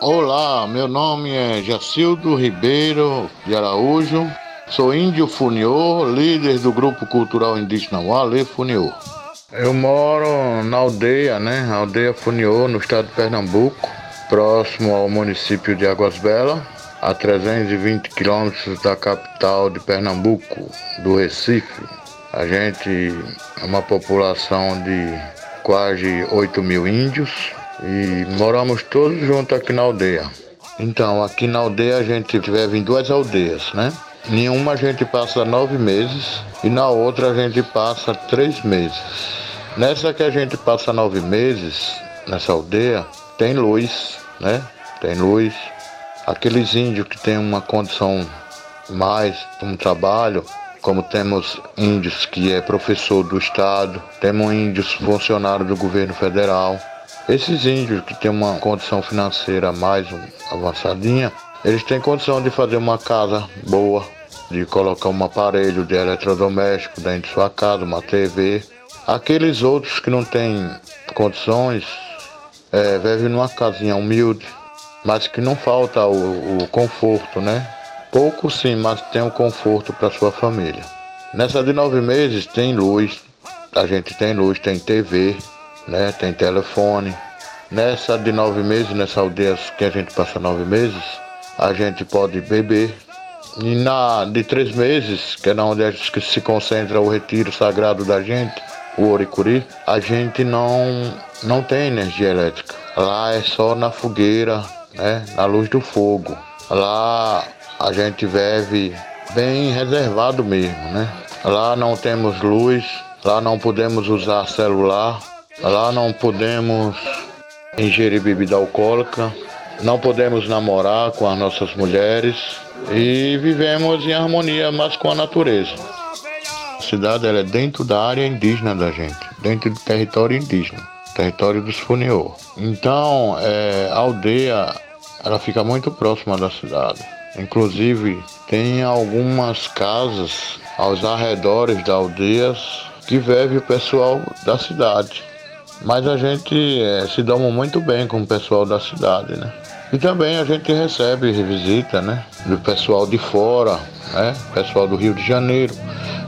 Olá, meu nome é Jacildo Ribeiro de Araújo. Sou índio Funiô, líder do grupo cultural indígena Wale Funiô. Eu moro na aldeia, né? aldeia Funiô, no estado de Pernambuco, próximo ao município de Águas Belas, a 320 quilômetros da capital de Pernambuco, do Recife. A gente é uma população de quase 8 mil índios e moramos todos juntos aqui na aldeia. Então, aqui na aldeia a gente vive em duas aldeias, né? Nenhuma a gente passa nove meses e na outra a gente passa três meses. Nessa que a gente passa nove meses, nessa aldeia, tem luz, né? Tem luz. Aqueles índios que têm uma condição mais, um trabalho, como temos índios que é professor do estado, temos índios funcionários do governo federal. Esses índios que têm uma condição financeira mais avançadinha, eles têm condição de fazer uma casa boa, de colocar um aparelho de eletrodoméstico dentro de sua casa, uma TV. Aqueles outros que não têm condições, é, vivem numa casinha humilde, mas que não falta o, o conforto, né? Pouco sim, mas tem um conforto para sua família. Nessa de nove meses tem luz, a gente tem luz, tem TV, né? Tem telefone. Nessa de nove meses, nessa aldeia que a gente passa nove meses, a gente pode beber. E na de três meses, que é onde se concentra o retiro sagrado da gente, o Oricuri, a gente não, não tem energia elétrica. Lá é só na fogueira, né? Na luz do fogo. Lá a gente vive bem reservado mesmo, né? Lá não temos luz, lá não podemos usar celular, lá não podemos ingerir bebida alcoólica, não podemos namorar com as nossas mulheres e vivemos em harmonia mais com a natureza. A cidade é dentro da área indígena da gente, dentro do território indígena, território dos Funiô. Então, é, a aldeia ela fica muito próxima da cidade. Inclusive, tem algumas casas aos arredores da aldeias que vive o pessoal da cidade. Mas a gente é, se dá muito bem com o pessoal da cidade, né? E também a gente recebe visita, né? Do pessoal de fora, né? Pessoal do Rio de Janeiro,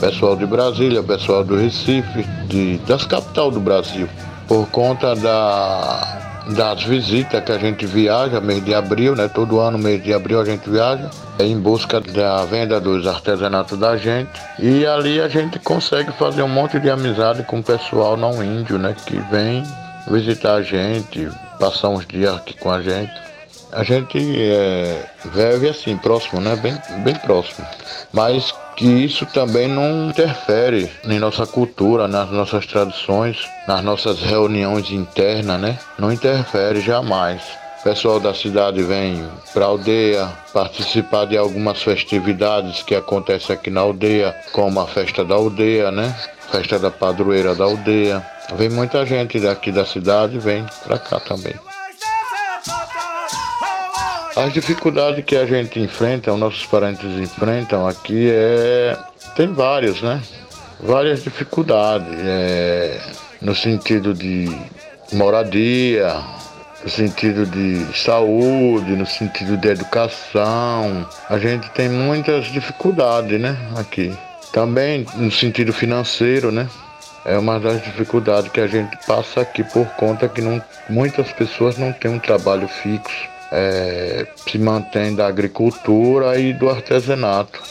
pessoal de Brasília, pessoal do Recife, de, das capital do Brasil. Por conta da das visitas que a gente viaja, mês de abril, né? Todo ano, mês de abril, a gente viaja em busca da venda dos artesanatos da gente. E ali a gente consegue fazer um monte de amizade com o pessoal não índio, né? Que vem visitar a gente, passar uns dias aqui com a gente. A gente é, vive assim, próximo, né? Bem, bem próximo. Mas que isso também não interfere em nossa cultura, nas nossas tradições, nas nossas reuniões internas, né? Não interfere jamais. O pessoal da cidade vem para a aldeia participar de algumas festividades que acontecem aqui na aldeia, como a festa da aldeia, né? Festa da padroeira da aldeia. Vem muita gente daqui da cidade, vem para cá também. As dificuldades que a gente enfrenta, os nossos parentes enfrentam aqui é. tem várias, né? Várias dificuldades. É... no sentido de moradia, no sentido de saúde, no sentido de educação. A gente tem muitas dificuldades, né? Aqui. Também no sentido financeiro, né? É uma das dificuldades que a gente passa aqui por conta que não, muitas pessoas não têm um trabalho fixo é, se mantém da agricultura e do artesanato.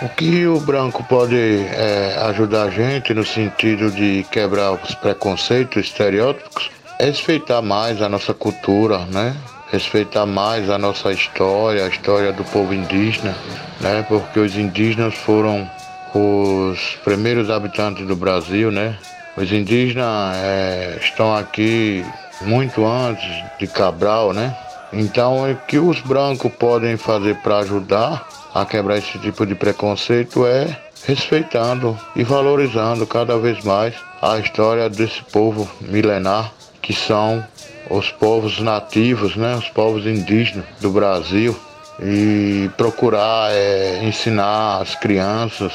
O que o branco pode é, ajudar a gente no sentido de quebrar os preconceitos, estereótipos, é respeitar mais a nossa cultura, né? Respeitar mais a nossa história, a história do povo indígena, né? Porque os indígenas foram os primeiros habitantes do Brasil, né? Os indígenas é, estão aqui muito antes de Cabral, né? Então, o que os brancos podem fazer para ajudar a quebrar esse tipo de preconceito é respeitando e valorizando cada vez mais a história desse povo milenar que são os povos nativos, né, os povos indígenas do Brasil. E procurar é, ensinar as crianças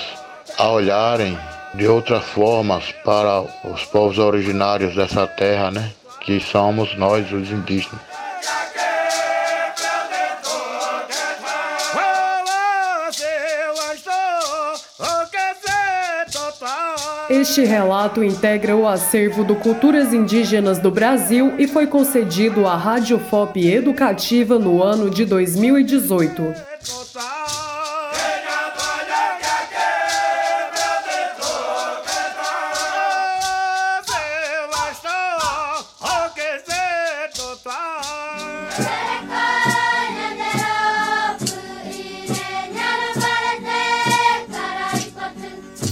a olharem de outras formas para os povos originários dessa terra, né, que somos nós os indígenas. Este relato integra o acervo do Culturas Indígenas do Brasil e foi concedido à Rádio FOP Educativa no ano de 2018.